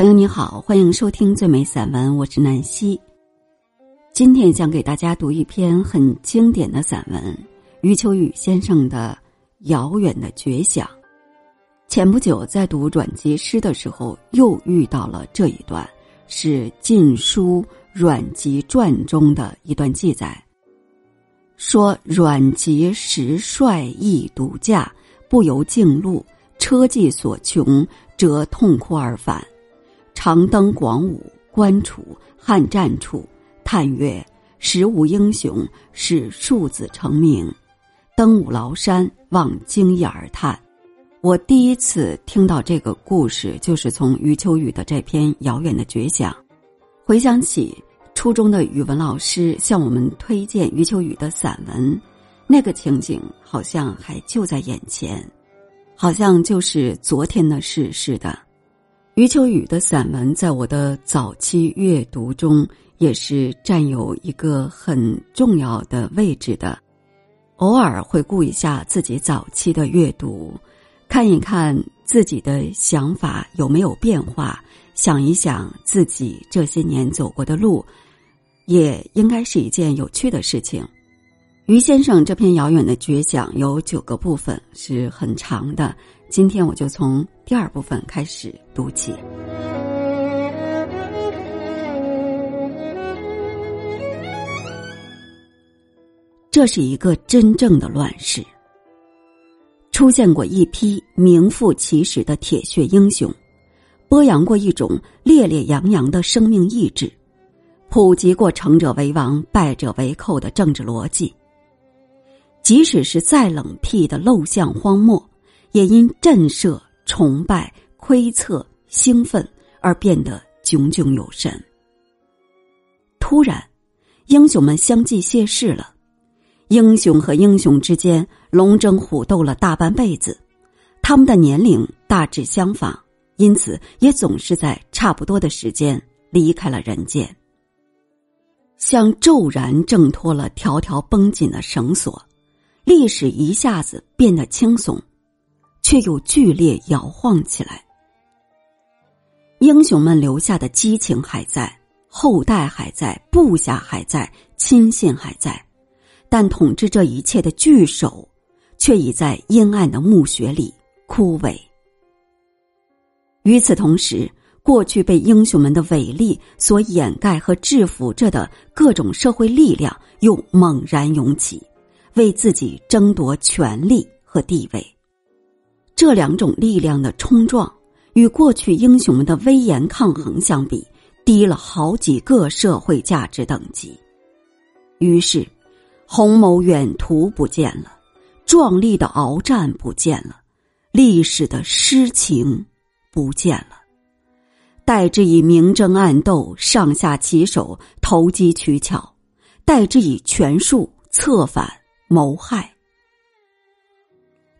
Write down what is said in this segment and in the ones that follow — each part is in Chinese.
朋友你好，欢迎收听最美散文，我是南希。今天将给大家读一篇很经典的散文——余秋雨先生的《遥远的绝响》。前不久在读阮籍诗的时候，又遇到了这一段，是《晋书·阮籍传》中的一段记载，说阮籍时率意独驾，不由径路，车技所穷，则痛哭而返。常登广武、关楚、汉战处，叹曰：“时无英雄，使庶子成名。”登五崂山，望惊异而叹。我第一次听到这个故事，就是从余秋雨的这篇《遥远的绝响》。回想起初中的语文老师向我们推荐余秋雨的散文，那个情景好像还就在眼前，好像就是昨天的事似的。余秋雨的散文在我的早期阅读中也是占有一个很重要的位置的。偶尔回顾一下自己早期的阅读，看一看自己的想法有没有变化，想一想自己这些年走过的路，也应该是一件有趣的事情。余先生这篇遥远的绝响有九个部分，是很长的。今天我就从第二部分开始读起。这是一个真正的乱世，出现过一批名副其实的铁血英雄，播扬过一种烈烈洋洋的生命意志，普及过成者为王、败者为寇的政治逻辑。即使是再冷僻的陋巷荒漠。也因震慑、崇拜、窥测、兴奋而变得炯炯有神。突然，英雄们相继谢世了，英雄和英雄之间龙争虎斗了大半辈子，他们的年龄大致相仿，因此也总是在差不多的时间离开了人间。像骤然挣脱了条条绷紧的绳索，历史一下子变得轻松。却又剧烈摇晃起来。英雄们留下的激情还在，后代还在，部下还在，亲信还在，但统治这一切的巨手，却已在阴暗的墓穴里枯萎。与此同时，过去被英雄们的伟力所掩盖和制服着的各种社会力量，又猛然涌起，为自己争夺权力和地位。这两种力量的冲撞，与过去英雄们的威严抗衡相比，低了好几个社会价值等级。于是，鸿谋远图不见了，壮丽的鏖战不见了，历史的诗情不见了，代之以明争暗斗、上下其手、投机取巧，代之以权术、策反、谋害。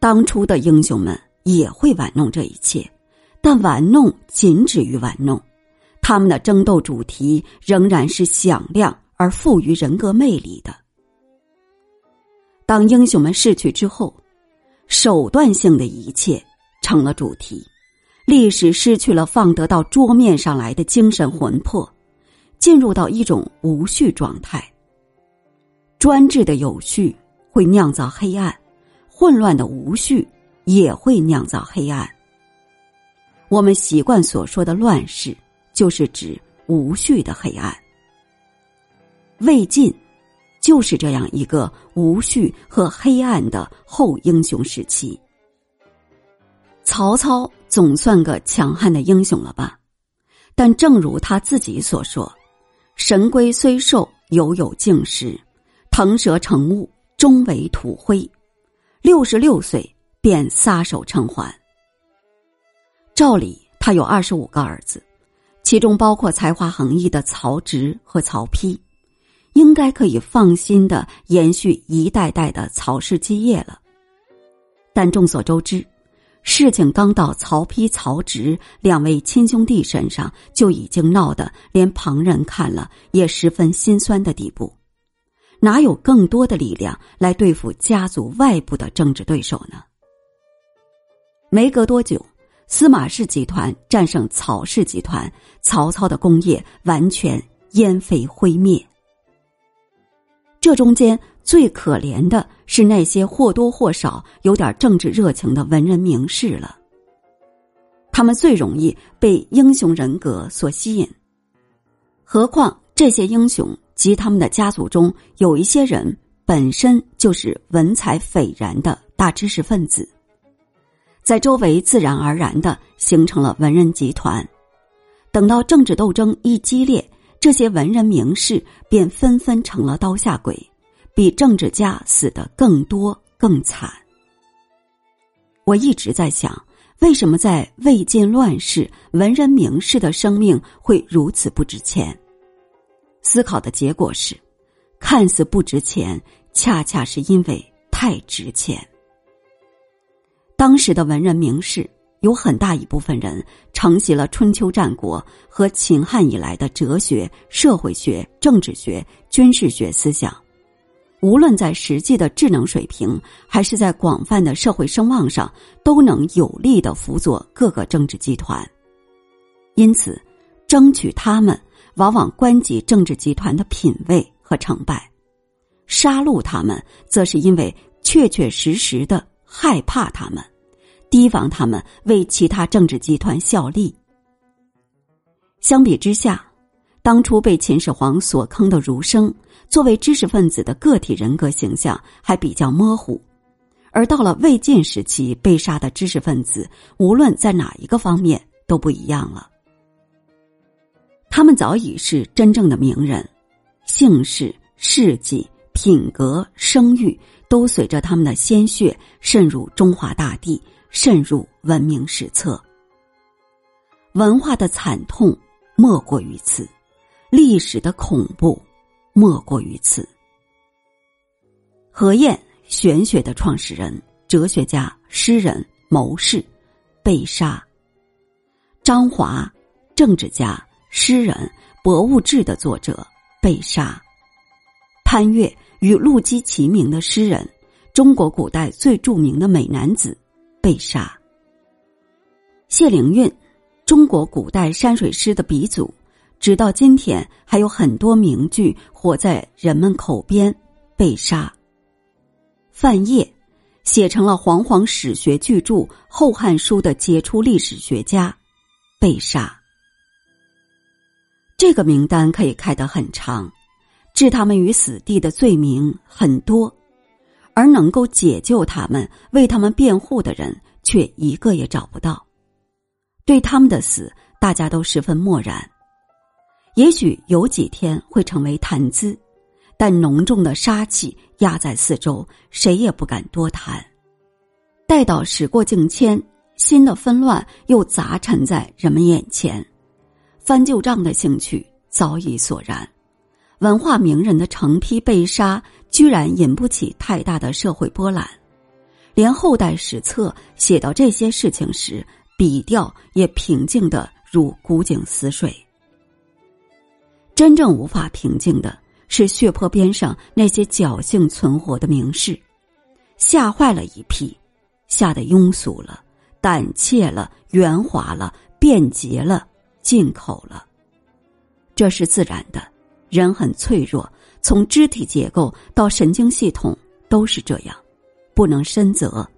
当初的英雄们。也会玩弄这一切，但玩弄仅止于玩弄。他们的争斗主题仍然是响亮而富于人格魅力的。当英雄们逝去之后，手段性的一切成了主题，历史失去了放得到桌面上来的精神魂魄，进入到一种无序状态。专制的有序会酿造黑暗，混乱的无序。也会酿造黑暗。我们习惯所说的乱世，就是指无序的黑暗。魏晋就是这样一个无序和黑暗的后英雄时期。曹操总算个强悍的英雄了吧？但正如他自己所说：“神龟虽寿，犹有竟时；腾蛇乘雾，终为土灰。”六十六岁。便撒手称还。照理，他有二十五个儿子，其中包括才华横溢的曹植和曹丕，应该可以放心的延续一代代的曹氏基业了。但众所周知，事情刚到曹丕、曹植两位亲兄弟身上，就已经闹得连旁人看了也十分心酸的地步，哪有更多的力量来对付家族外部的政治对手呢？没隔多久，司马氏集团战胜曹氏集团，曹操的功业完全烟飞灰灭。这中间最可怜的是那些或多或少有点政治热情的文人名士了。他们最容易被英雄人格所吸引，何况这些英雄及他们的家族中有一些人本身就是文采斐然的大知识分子，在周围自然而然的形成了文人集团。等到政治斗争一激烈。这些文人名士便纷纷成了刀下鬼，比政治家死的更多更惨。我一直在想，为什么在魏晋乱世，文人名士的生命会如此不值钱？思考的结果是，看似不值钱，恰恰是因为太值钱。当时的文人名士。有很大一部分人承袭了春秋战国和秦汉以来的哲学、社会学、政治学、军事学思想，无论在实际的智能水平，还是在广泛的社会声望上，都能有力的辅佐各个政治集团。因此，争取他们往往关及政治集团的品位和成败；杀戮他们，则是因为确确实实的害怕他们。提防他们为其他政治集团效力。相比之下，当初被秦始皇所坑的儒生，作为知识分子的个体人格形象还比较模糊；而到了魏晋时期被杀的知识分子，无论在哪一个方面都不一样了。他们早已是真正的名人，姓氏、事迹、品格、声誉，都随着他们的鲜血渗入中华大地。渗入文明史册，文化的惨痛莫过于此，历史的恐怖莫过于此。何晏，玄学的创始人、哲学家、诗人、谋士，被杀；张华，政治家、诗人、博物志的作者，被杀；潘岳，与陆机齐名的诗人，中国古代最著名的美男子。被杀。谢灵运，中国古代山水诗的鼻祖，直到今天还有很多名句活在人们口边。被杀。范晔，写成了煌煌史学巨著《后汉书》的杰出历史学家，被杀。这个名单可以开得很长，置他们于死地的罪名很多。而能够解救他们、为他们辩护的人，却一个也找不到。对他们的死，大家都十分漠然。也许有几天会成为谈资，但浓重的杀气压在四周，谁也不敢多谈。待到时过境迁，新的纷乱又杂陈在人们眼前，翻旧账的兴趣早已索然。文化名人的成批被杀。居然引不起太大的社会波澜，连后代史册写到这些事情时，笔调也平静的如古井死水。真正无法平静的是血泊边上那些侥幸存活的名士，吓坏了一批，吓得庸俗了、胆怯了、圆滑了、便捷了、进口了。这是自然的，人很脆弱。从肢体结构到神经系统都是这样，不能深责。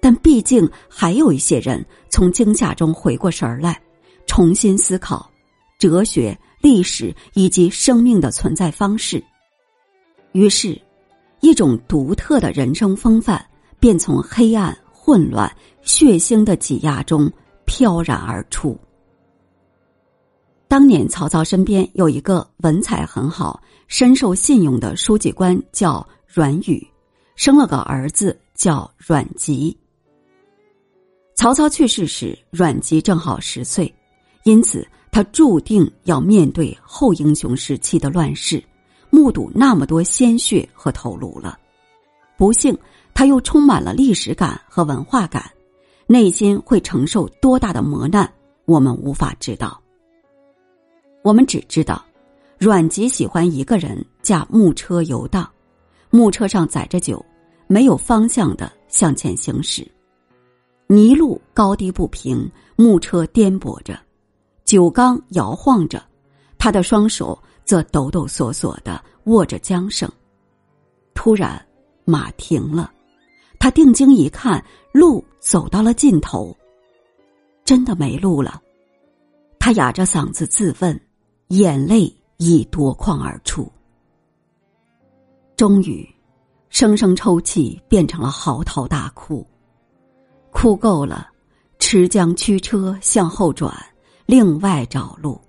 但毕竟还有一些人从惊吓中回过神儿来，重新思考哲学、历史以及生命的存在方式。于是，一种独特的人生风范便从黑暗、混乱、血腥的挤压中飘然而出。当年曹操身边有一个文采很好。深受信用的书记官叫阮宇，生了个儿子叫阮籍。曹操去世时，阮籍正好十岁，因此他注定要面对后英雄时期的乱世，目睹那么多鲜血和头颅了。不幸，他又充满了历史感和文化感，内心会承受多大的磨难，我们无法知道。我们只知道。阮籍喜欢一个人驾木车游荡，木车上载着酒，没有方向的向前行驶。泥路高低不平，木车颠簸着，酒缸摇晃着，他的双手则抖抖索索的握着缰绳。突然，马停了，他定睛一看，路走到了尽头，真的没路了。他哑着嗓子自问，眼泪已夺眶而出。终于，声声抽泣变成了嚎啕大哭。哭够了，持将驱车向后转，另外找路。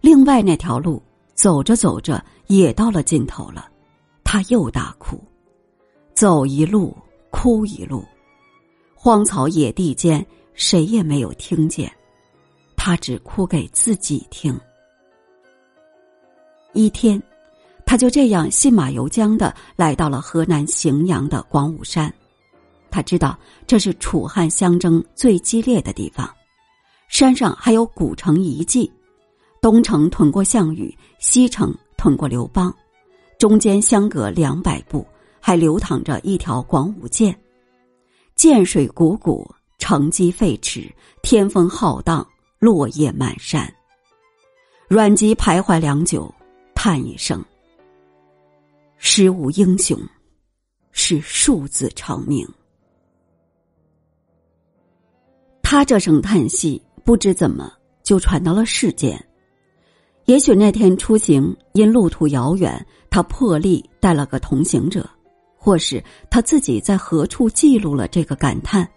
另外那条路走着走着也到了尽头了，他又大哭，走一路哭一路，荒草野地间谁也没有听见，他只哭给自己听。一天，他就这样信马由缰的来到了河南荥阳的广武山。他知道这是楚汉相争最激烈的地方，山上还有古城遗迹，东城屯过项羽，西城屯过刘邦，中间相隔两百步，还流淌着一条广武涧，涧水汩汩，城基废弛，天风浩荡，落叶满山。阮籍徘徊良久，叹一声：“时无英雄，是数字成名。”他这声叹息，不知怎么就传到了世间。也许那天出行因路途遥远，他破例带了个同行者，或是他自己在何处记录了这个感叹。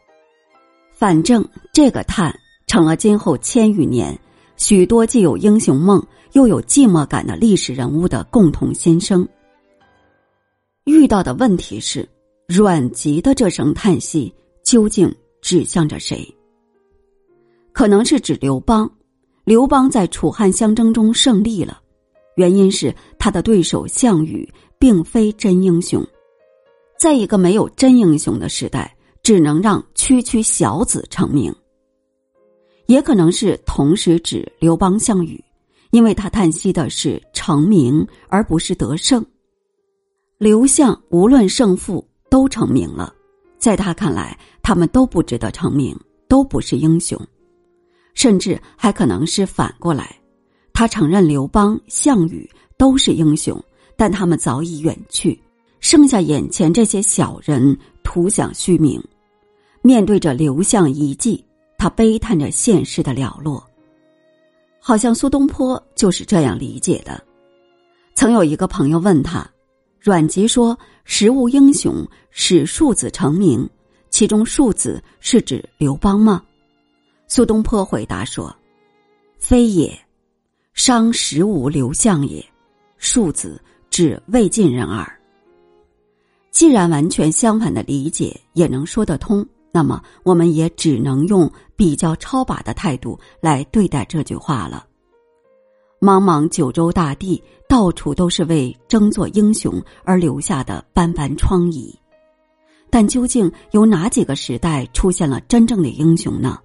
反正这个叹成了今后千余年许多既有英雄梦又有寂寞感的历史人物的共同心声。遇到的问题是，阮籍的这声叹息究竟指向着谁？可能是指刘邦，刘邦在楚汉相争中胜利了，原因是他的对手项羽并非真英雄，在一个没有真英雄的时代，只能让区区小子成名。也可能是同时指刘邦、项羽，因为他叹息的是成名而不是得胜。刘项无论胜负都成名了，在他看来，他们都不值得成名，都不是英雄。甚至还可能是反过来，他承认刘邦、项羽都是英雄，但他们早已远去，剩下眼前这些小人图享虚名。面对着刘项遗迹，他悲叹着现实的了落。好像苏东坡就是这样理解的。曾有一个朋友问他，阮籍说“时无英雄，使庶子成名”，其中庶子是指刘邦吗？苏东坡回答说：“非也，伤时无刘项也，庶子指魏晋人耳。”既然完全相反的理解也能说得通，那么我们也只能用比较超拔的态度来对待这句话了。茫茫九州大地，到处都是为争做英雄而留下的斑斑疮痍，但究竟有哪几个时代出现了真正的英雄呢？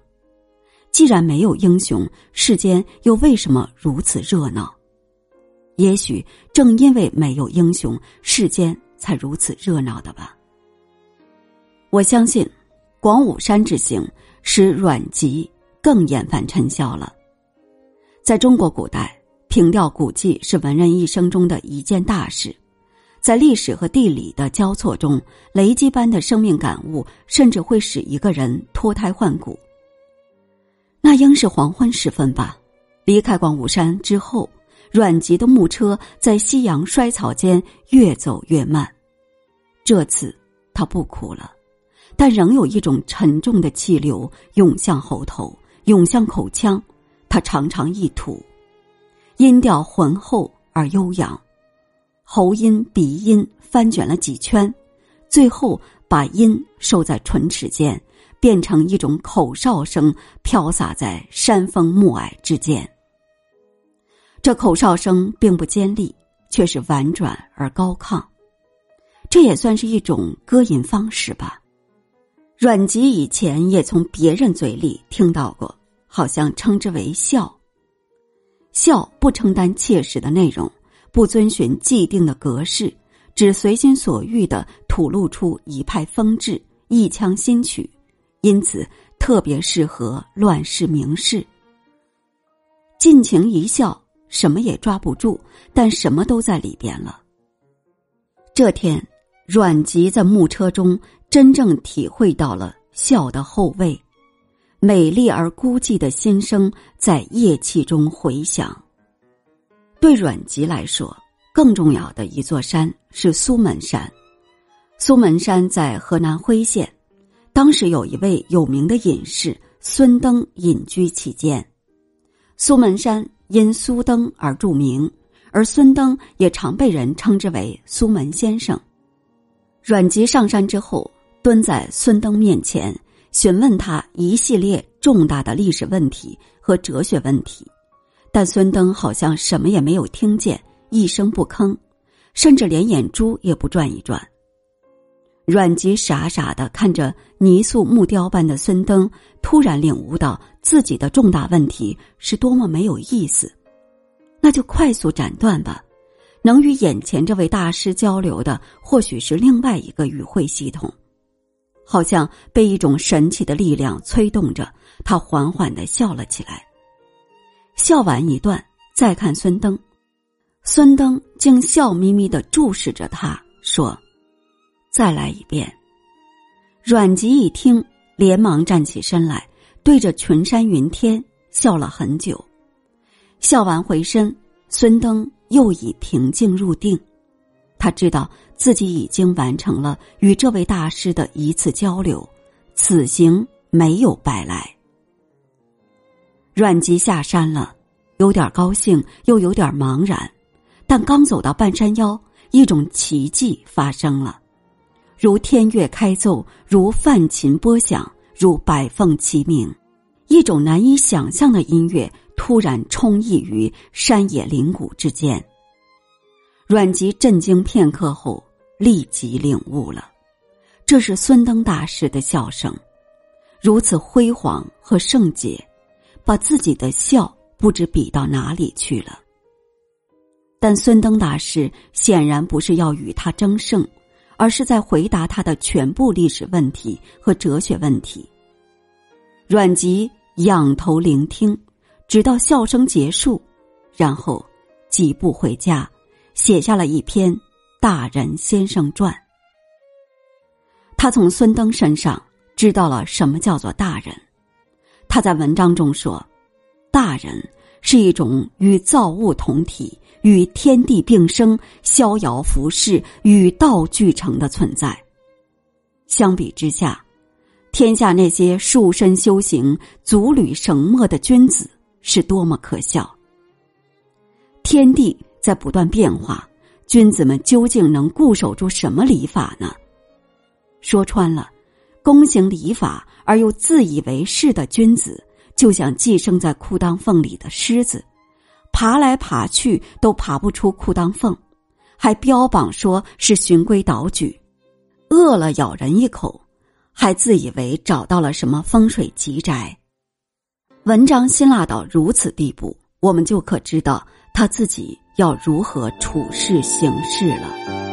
既然没有英雄，世间又为什么如此热闹？也许正因为没有英雄，世间才如此热闹的吧。我相信，广武山之行使阮籍更厌烦尘嚣了。在中国古代，凭吊古迹是文人一生中的一件大事，在历史和地理的交错中，雷击般的生命感悟，甚至会使一个人脱胎换骨。那应是黄昏时分吧。离开广武山之后，阮籍的木车在夕阳衰草间越走越慢。这次他不哭了，但仍有一种沉重的气流涌向喉头，涌向口腔。他常常一吐，音调浑厚而悠扬，喉音、鼻音翻卷了几圈，最后把音收在唇齿间。变成一种口哨声，飘洒在山峰暮霭之间。这口哨声并不尖利，却是婉转而高亢。这也算是一种歌吟方式吧。阮籍以前也从别人嘴里听到过，好像称之为笑。笑不承担切实的内容，不遵循既定的格式，只随心所欲的吐露出一派风致，一腔新曲。因此特别适合乱世名士。尽情一笑，什么也抓不住，但什么都在里边了。这天，阮籍在木车中真正体会到了笑的后味，美丽而孤寂的心声在夜气中回响。对阮籍来说，更重要的一座山是苏门山。苏门山在河南辉县，当时有一位有名的隐士孙登隐居其间。苏门山因苏登而著名，而孙登也常被人称之为苏门先生。阮籍上山之后，蹲在孙登面前，询问他一系列重大的历史问题和哲学问题，但孙登好像什么也没有听见，一声不吭，甚至连眼珠也不转一转。阮籍傻傻的看着泥塑木雕般的孙登，突然领悟到自己的重大问题是多么没有意思。那就快速斩断吧，能与眼前这位大师交流的，或许是另外一个语汇系统。好像被一种神奇的力量催动着，他缓缓的笑了起来。笑完一段，再看孙登，孙登竟笑眯眯的注视着他，说。再来一遍。阮籍一听，连忙站起身来，对着群山云天笑了很久。笑完回身，孙登又已平静入定。他知道自己已经完成了与这位大师的一次交流，此行没有白来。阮籍下山了，有点高兴，又有点茫然。但刚走到半山腰，一种奇迹发生了。如天乐开奏，如梵琴拨响，如百凤齐鸣，一种难以想象的音乐突然充溢于山野林谷之间。阮籍震惊片刻后，立即领悟了，这是孙登大师的笑声，如此辉煌和圣洁，把自己的笑不知比到哪里去了。但孙登大师显然不是要与他争胜。而是在回答他的全部历史问题和哲学问题。阮籍仰头聆听，直到笑声结束，然后几步回家，写下了一篇《大人先生传》。他从孙登身上知道了什么叫做大人。他在文章中说：“大人是一种与造物同体。”与天地并生、逍遥浮世、与道俱成的存在。相比之下，天下那些束身修行、足履绳墨的君子是多么可笑！天地在不断变化，君子们究竟能固守住什么礼法呢？说穿了，躬行礼法而又自以为是的君子，就像寄生在裤裆缝里的狮子。爬来爬去都爬不出裤裆缝，还标榜说是循规蹈矩，饿了咬人一口，还自以为找到了什么风水吉宅。文章辛辣到如此地步，我们就可知道他自己要如何处事行事了。